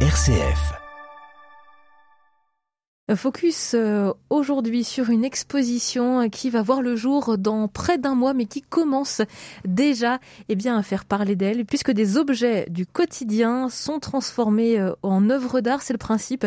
RCF. Focus euh, aujourd'hui sur une exposition qui va voir le jour dans près d'un mois mais qui commence déjà eh bien, à faire parler d'elle puisque des objets du quotidien sont transformés euh, en œuvres d'art. C'est le principe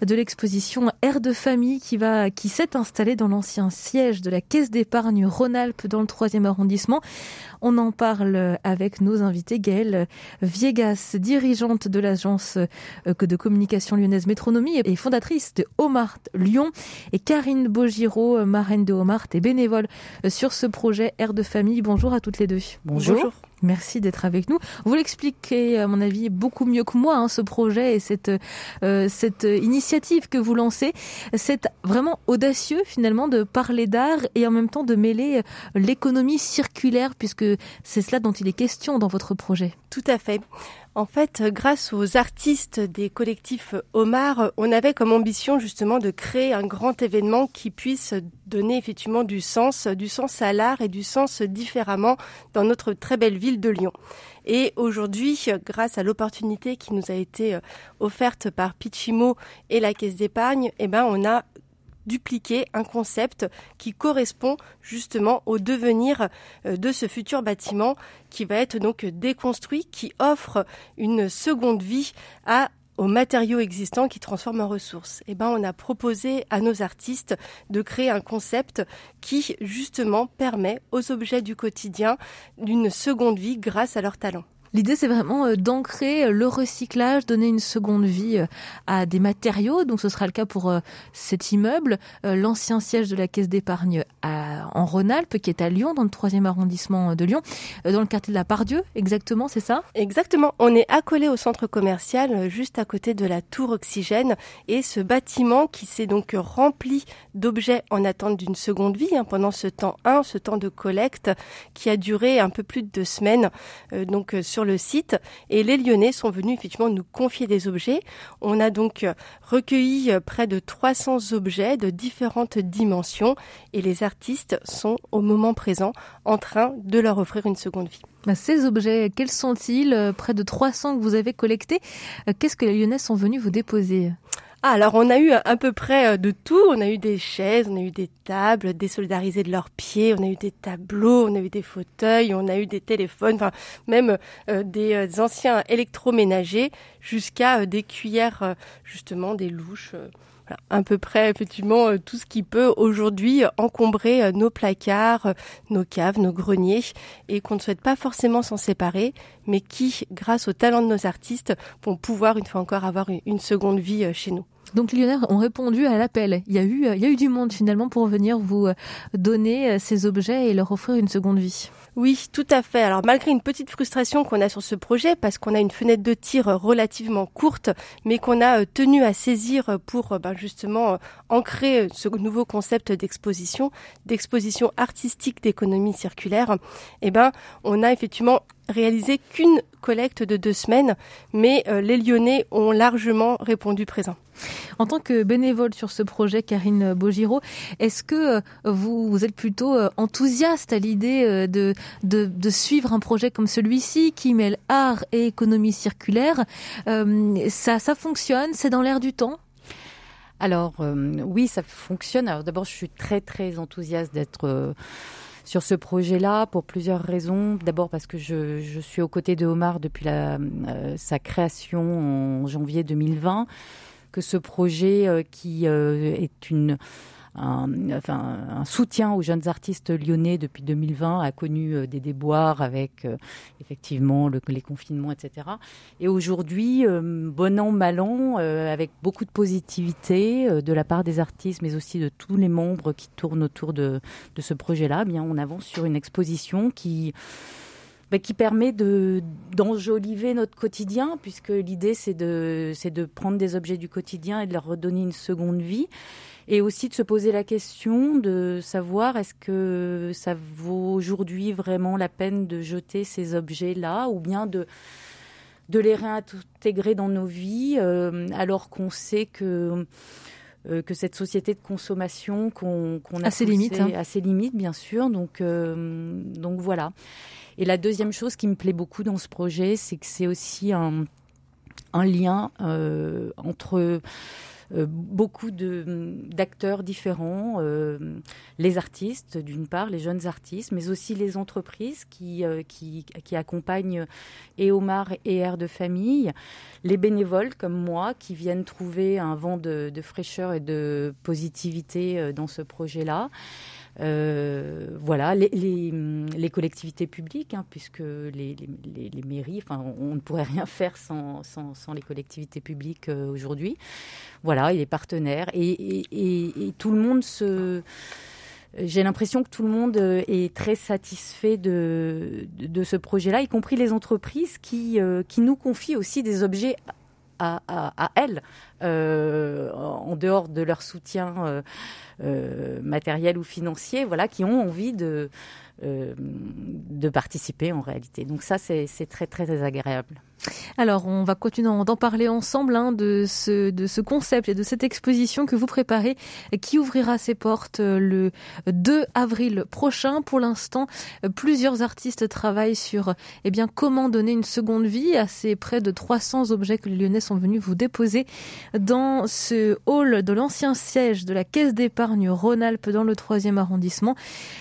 de l'exposition Air de famille qui, va, qui s'est installée dans l'ancien siège de la Caisse d'épargne Rhône-Alpes dans le 3 arrondissement. On en parle avec nos invités. Gaëlle Viegas, dirigeante de l'agence euh, de communication lyonnaise Métronomie et fondatrice de Home Lyon et Karine Bogiro, marraine de Homart et bénévole sur ce projet Air de famille. Bonjour à toutes les deux. Bonjour. Merci d'être avec nous. Vous l'expliquez, à mon avis, beaucoup mieux que moi, hein, ce projet et cette, euh, cette initiative que vous lancez. C'est vraiment audacieux, finalement, de parler d'art et en même temps de mêler l'économie circulaire, puisque c'est cela dont il est question dans votre projet. Tout à fait. En fait, grâce aux artistes des collectifs Omar, on avait comme ambition justement de créer un grand événement qui puisse donner effectivement du sens, du sens à l'art et du sens différemment dans notre très belle ville de Lyon. Et aujourd'hui, grâce à l'opportunité qui nous a été offerte par Pichimo et la Caisse d'épargne, eh ben, on a dupliquer un concept qui correspond justement au devenir euh, de ce futur bâtiment qui va être donc déconstruit, qui offre une seconde vie aux matériaux existants qui transforment en ressources. Eh ben, on a proposé à nos artistes de créer un concept qui, justement, permet aux objets du quotidien d'une seconde vie grâce à leur talent. L'idée, c'est vraiment euh, d'ancrer euh, le recyclage, donner une seconde vie euh, à des matériaux. Donc, ce sera le cas pour cet immeuble, l'ancien siège de la Caisse d'épargne en Rhône-Alpes, qui est à Lyon, dans le troisième arrondissement de Lyon, dans le quartier de la Pardieu, exactement, c'est ça? Exactement. On est accolé au centre commercial, juste à côté de la tour Oxygène, et ce bâtiment qui s'est donc rempli d'objets en attente d'une seconde vie hein, pendant ce temps 1, ce temps de collecte, qui a duré un peu plus de deux semaines. donc, sur le site et les Lyonnais sont venus effectivement nous confier des objets. On a donc euh, recueilli euh, près de 300 objets de différentes dimensions et les artistes sont au moment présent en train de leur offrir une seconde vie. Bah, ces objets, quels sont-ils? Euh, Près de 300 que vous avez collectés. Qu'est-ce que les Lyonnais sont venus vous déposer? Ah, alors on a eu à peu près euh, de tout. On a eu des chaises, on a eu des tables désolidarisées de leurs pieds, on a eu des tableaux, on a eu des fauteuils, on a eu des téléphones, enfin même euh, des euh, anciens électroménagers jusqu'à des cuillères, justement des louches. Voilà, à peu près effectivement tout ce qui peut aujourd'hui encombrer nos placards, nos caves, nos greniers et qu'on ne souhaite pas forcément s'en séparer, mais qui, grâce au talent de nos artistes, vont pouvoir une fois encore avoir une seconde vie chez nous. Donc les Lyonnais ont répondu à l'appel. Il y a eu, il y a eu du monde finalement pour venir vous euh, donner euh, ces objets et leur offrir une seconde vie. Oui, tout à fait. Alors malgré une petite frustration qu'on a sur ce projet, parce qu'on a une fenêtre de tir relativement courte, mais qu'on a euh, tenu à saisir pour ben, justement ancrer ce nouveau concept d'exposition, d'exposition artistique d'économie circulaire, eh ben on a effectivement réalisé qu'une collecte de deux semaines, mais les Lyonnais ont largement répondu présent. En tant que bénévole sur ce projet, Karine Bogiro, est-ce que euh, vous, êtes plutôt euh, enthousiaste à l'idée euh, de, suivre un projet comme celui-ci qui mêle art et économie circulaire? Ça, ça fonctionne C'est dans l'air du temps? Alors oui, ça fonctionne. Alors d'abord, je suis très très enthousiaste d'être sur ce projet-là pour plusieurs raisons. D'abord parce que je, suis aux côtés de Omar depuis sa création en janvier 2020 que ce projet euh, qui euh, est une un, enfin, un soutien aux jeunes artistes lyonnais depuis 2020 a connu euh, des déboires avec effectivement le, les confinements, etc. Et aujourd'hui, bon an, mal an, avec beaucoup de positivité de la part des artistes, mais aussi de tous les membres qui tournent autour de, de ce projet-là, eh bien on avance sur une exposition qui bah, qui permet de d'enjoliver notre quotidien, puisque l'idée c'est de c'est de prendre des objets du quotidien et de leur redonner une seconde vie, et aussi de se poser la question de savoir est-ce que ça vaut aujourd'hui vraiment la peine de jeter ces objets là, ou bien de de les réintégrer dans nos vies, euh, alors qu'on sait que euh, que cette société de consommation qu'on a à ses limites, hein. à ses limites bien sûr. Donc euh, donc voilà. Et la deuxième chose qui me plaît beaucoup dans ce projet, c'est que c'est aussi un, lien entre euh, beaucoup d'acteurs différents, euh, les artistes d'une part, les jeunes artistes, mais aussi les entreprises qui, euh, accompagnent et Omar et Air de famille, les bénévoles comme moi qui viennent trouver un vent de, de fraîcheur et de positivité dans ce projet-là. Euh, voilà, les, les, collectivités publiques, hein, puisque les, les, mairies, enfin, on, ne pourrait rien faire sans, sans, sans les collectivités publiques euh, aujourd'hui. Voilà, et les partenaires. Et, et, et, tout le monde se. J'ai l'impression que tout le monde euh, est très satisfait de, de, ce projet-là, y compris les entreprises qui, qui nous confient aussi des objets à, elles, euh, en dehors de leur soutien euh, euh, matériel ou financier, voilà, qui ont envie de, euh, de participer en réalité. Donc ça, c'est très, très, très agréable. Alors, on va continuer d'en parler ensemble hein, de, ce, de ce concept et de cette exposition que vous préparez, qui ouvrira ses portes euh, le 2 avril prochain. Pour l'instant, euh, plusieurs artistes travaillent sur eh bien, comment donner une seconde vie à ces près de 300 objets que les Lyonnais sont venus vous déposer dans ce hall de l'ancien siège de la Caisse d'épargne Rhône-Alpes dans le 3e arrondissement.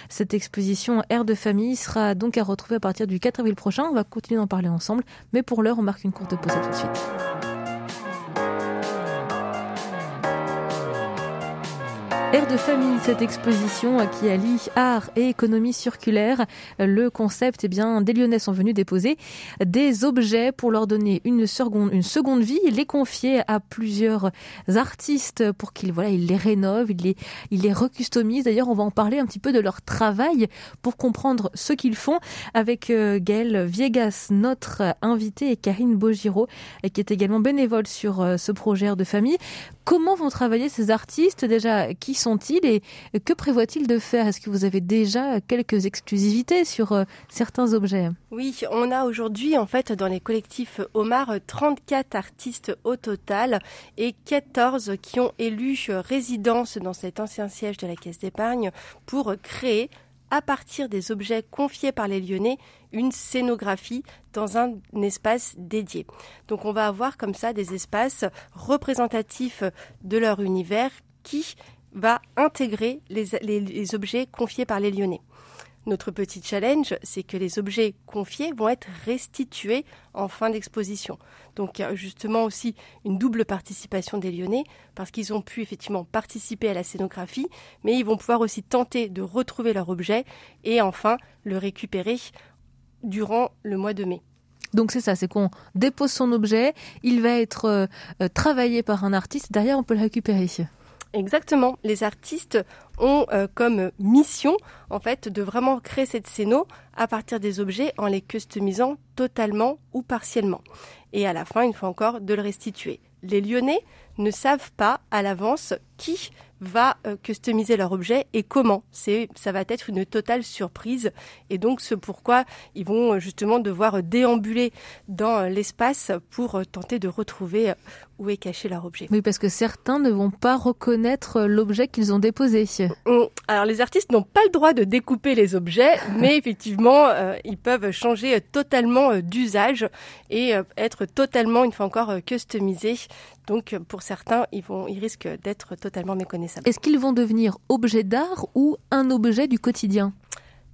Cette exposition Air de famille sera donc à retrouver à partir du 4 avril prochain. On va continuer d'en parler ensemble, mais pour l'heure, on marque une courte pause. À tout de suite. Air de famille, cette exposition qui allie art et économie circulaire. Le concept, eh bien, des Lyonnais sont venus déposer des objets pour leur donner une seconde, une seconde vie, les confier à plusieurs artistes pour qu'ils, voilà, ils les rénovent, ils les, ils les recustomisent. D'ailleurs, on va en parler un petit peu de leur travail pour comprendre ce qu'ils font avec euh, Gaëlle Viegas, notre invitée, et Karine Bogiro, qui est également bénévole sur euh, ce projet Air de famille. Comment vont travailler ces artistes déjà? Qui sont-ils et que prévoit-il de faire? Est-ce que vous avez déjà quelques exclusivités sur euh, certains objets? Oui, on a aujourd'hui en fait dans les collectifs Omar 34 artistes au total et 14 qui ont élu résidence dans cet ancien siège de la Caisse d'épargne pour créer à partir des objets confiés par les Lyonnais, une scénographie dans un espace dédié. Donc on va avoir comme ça des espaces représentatifs de leur univers qui va intégrer les, objets confiés par les Lyonnais. Notre petit challenge, c'est que les objets confiés vont être restitués en fin d'exposition. Donc a justement aussi une double participation des Lyonnais, parce qu'ils ont pu effectivement participer à la scénographie, mais ils vont pouvoir aussi tenter de retrouver leur objet et enfin le récupérer durant le mois de mai. Donc c'est ça, c'est qu'on dépose son objet, il va être euh, travaillé par un artiste, derrière on peut le récupérer. Exactement. Les artistes ont euh, comme mission, en fait, de vraiment créer cette scéno à partir des objets en les customisant totalement ou partiellement. Et à la fin, une fois encore, de le restituer. Les Lyonnais ne savent pas à l'avance qui va euh, customiser leur objet et comment. C'est, ça va être une totale surprise. Et donc, ce pourquoi ils vont euh, justement devoir déambuler dans euh, l'espace pour tenter de retrouver où est caché leur objet. Oui, parce que certains ne vont pas reconnaître l'objet qu'ils ont déposé. Alors, les artistes n'ont pas le droit de découper les objets, mais effectivement, ils peuvent changer totalement d'usage et être totalement, une fois encore, customisés. Donc, pour certains, ils, vont, ils risquent d'être totalement méconnaissables. Est-ce qu'ils vont devenir objet d'art ou un objet du quotidien?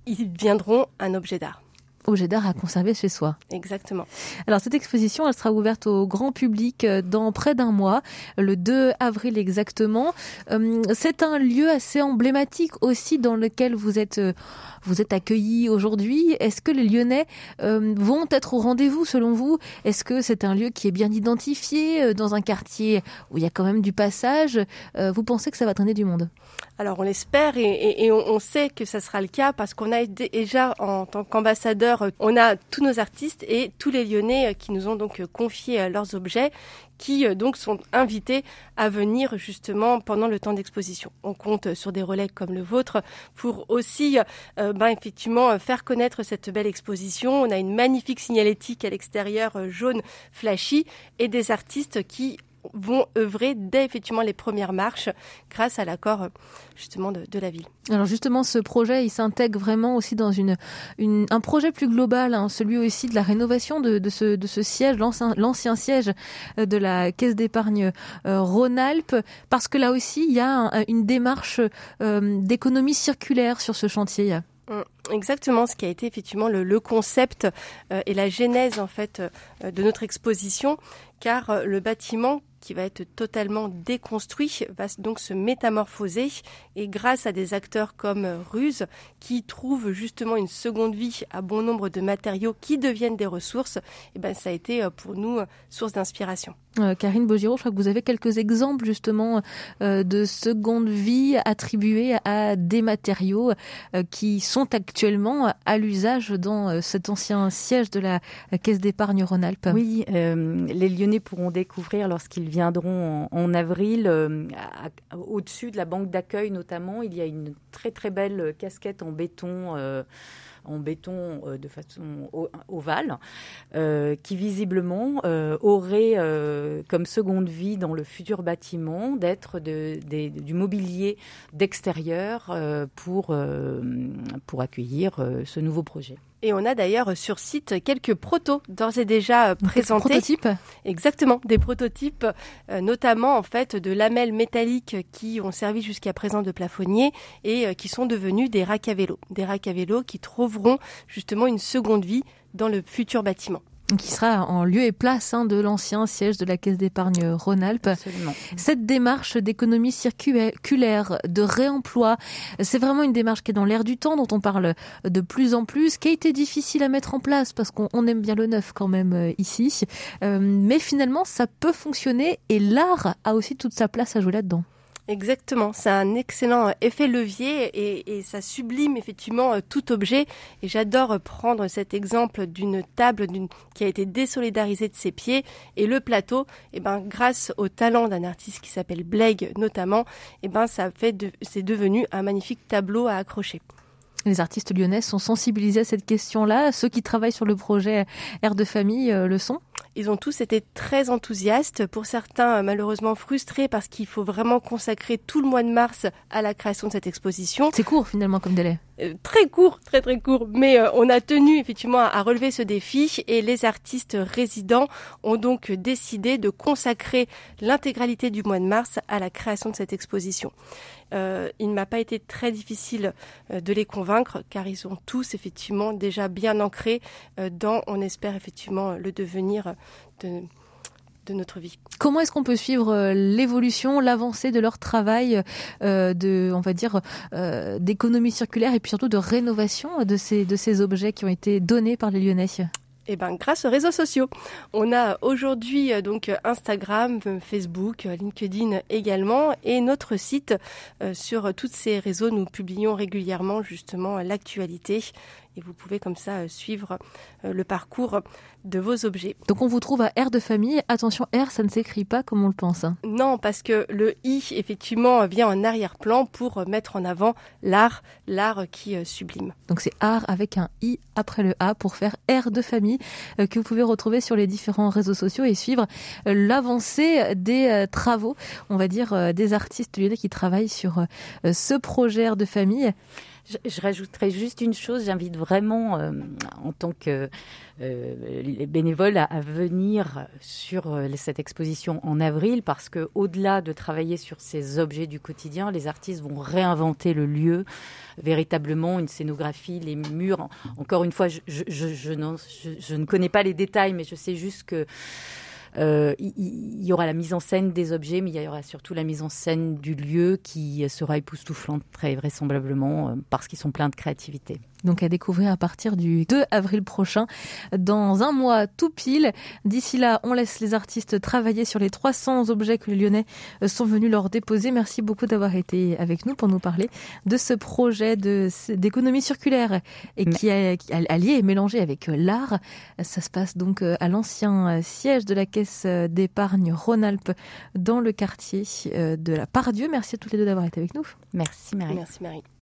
Ils deviendront un objet d'art objet d'art à conserver chez soi. Exactement. Alors cette exposition, elle sera ouverte au grand public euh, dans près d'un mois, le 2 avril exactement. Euh, c'est un lieu assez emblématique aussi dans lequel vous êtes euh, vous êtes accueillis aujourd'hui. Est-ce que les Lyonnais vont être au rendez-vous selon vous? Est-ce que c'est un lieu qui est bien identifié dans un quartier où il y a quand même du passage? Vous pensez que ça va traîner du monde? Alors on l'espère et, on, sait que ça sera le cas parce qu'on a déjà en tant qu'ambassadeur, on a tous nos artistes et tous les Lyonnais euh, qui nous ont donc euh, confié euh, leurs objets qui donc sont invités à venir justement pendant le temps d'exposition. On compte sur des relais comme le vôtre pour aussi ben, effectivement faire connaître cette belle exposition. On a une magnifique signalétique à l'extérieur jaune flashy et des artistes qui vont œuvrer dès effectivement les premières marches grâce à l'accord justement de, la ville. Alors justement, ce projet, il s'intègre vraiment aussi dans une, un projet plus global, hein, celui aussi de la rénovation de, de, ce, de ce siège, l'ancien siège de la Caisse d'épargne Rhône-Alpes, parce que là aussi, il y a une démarche d'économie circulaire sur ce chantier. Mm, exactement, ce qui a été effectivement le, concept euh, et la genèse en fait euh, de notre exposition, car euh, le bâtiment qui va être totalement déconstruit, va donc se métamorphoser et grâce à des acteurs comme Ruse qui trouvent justement une seconde vie à bon nombre de matériaux qui deviennent des ressources, et eh ben ça a été euh, pour nous euh, source d'inspiration. Euh, Karine Bogiro, je crois que vous avez quelques exemples justement de seconde vie attribuée à des matériaux qui sont actuellement à l'usage dans cet ancien siège de la Caisse d'épargne Rhône-Alpes. Oui, les Lyonnais pourront découvrir lorsqu'ils viendront en, avril. Euh, au-dessus de la banque d'accueil notamment, il y a une très très belle casquette en béton. Euh, en béton euh, de façon ovale, qui visiblement aurait comme seconde vie dans le futur bâtiment d'être du mobilier d'extérieur pour accueillir ce nouveau projet. Et on a d'ailleurs sur site quelques protos d'ores et déjà euh, présentés. Des prototypes Exactement, des prototypes, euh, notamment en fait de lamelles métalliques qui ont servi jusqu'à présent de plafonniers et euh, qui sont devenus des racks à vélo. Des racks à vélo qui trouveront justement une seconde vie dans le futur bâtiment qui sera en lieu et place hein, de l'ancien siège de la Caisse d'épargne Rhône-Alpes. Cette démarche d'économie circulaire, de réemploi, c'est vraiment une démarche qui est dans l'air du temps, dont on parle de plus en plus, qui a été difficile à mettre en place parce qu'on aime bien le neuf quand même euh, ici. Euh, mais finalement, ça peut fonctionner et l'art a aussi toute sa place à jouer là-dedans. Exactement, c'est un excellent euh, effet levier et, ça sublime effectivement euh, tout objet. Et j'adore prendre cet exemple d'une table qui a été désolidarisée de ses pieds et le plateau. Et ben grâce au talent d'un artiste qui s'appelle Blake notamment, et ben ça fait c'est devenu un magnifique tableau à accrocher. Les artistes lyonnais sont sensibilisés à cette question-là. Ceux qui travaillent sur le projet Air de famille euh, le sont ils ont tous été très enthousiastes, pour certains malheureusement frustrés parce qu'il faut vraiment consacrer tout le mois de mars à la création de cette exposition. C'est court finalement comme délai. Euh, très court, très très court, mais euh, on a tenu effectivement à relever ce défi et les artistes résidents ont donc décidé de consacrer l'intégralité du mois de mars à la création de cette exposition. il ne m'a pas été très difficile de les convaincre car ils sont tous effectivement déjà bien ancrés dans, on espère effectivement, le devenir de, notre vie. Comment est-ce qu'on peut suivre euh, l'évolution, l'avancée de leur travail euh, de, on va dire, euh, d'économie circulaire et puis surtout de rénovation de ces, de ces objets qui ont été donnés par les Lyonnais? Eh ben, grâce aux réseaux sociaux. On a aujourd'hui donc Instagram, Facebook, LinkedIn également et notre site. sur tous ces réseaux, nous publions régulièrement justement l'actualité et vous pouvez comme ça suivre le parcours de vos objets. Donc on vous trouve à R de famille. Attention, R, ça ne s'écrit pas comme on le pense. Hein. Non, parce que le I, effectivement, vient en arrière-plan pour mettre en avant l'art, l'art qui euh, sublime. Donc c'est art avec un I après le A pour faire R de famille euh, que vous pouvez retrouver sur les différents réseaux sociaux et suivre euh, l'avancée des travaux, on va dire, des artistes lyonnais qui travaillent sur ce projet R de famille. Je, je rajouterais juste une chose, j'invite vraiment en tant que euh, les bénévoles à, venir sur euh, cette exposition en avril parce que au-delà de travailler sur ces objets du quotidien, les artistes vont réinventer le lieu véritablement, une scénographie, les murs. Encore une fois, je, je, je, ne connais pas les détails, mais je sais juste que euh, il, y aura la mise en scène des objets, mais il y aura surtout la mise en scène du lieu qui sera époustouflante très vraisemblablement parce qu'ils sont pleins de créativité donc à découvrir à partir du 2 avril prochain, dans un mois tout pile. D'ici là, on laisse les artistes travailler sur les 300 objets que les Lyonnais euh, sont venus leur déposer. Merci beaucoup d'avoir été avec nous pour nous parler de ce projet d'économie circulaire et qui est allié et mélangé avec euh, l'art. Ça se passe donc euh, à l'ancien siège de la Caisse d'épargne Rhône-Alpes dans le quartier de la Pardieu. Merci à toutes les deux d'avoir été avec nous. Merci Marie. Merci Marie.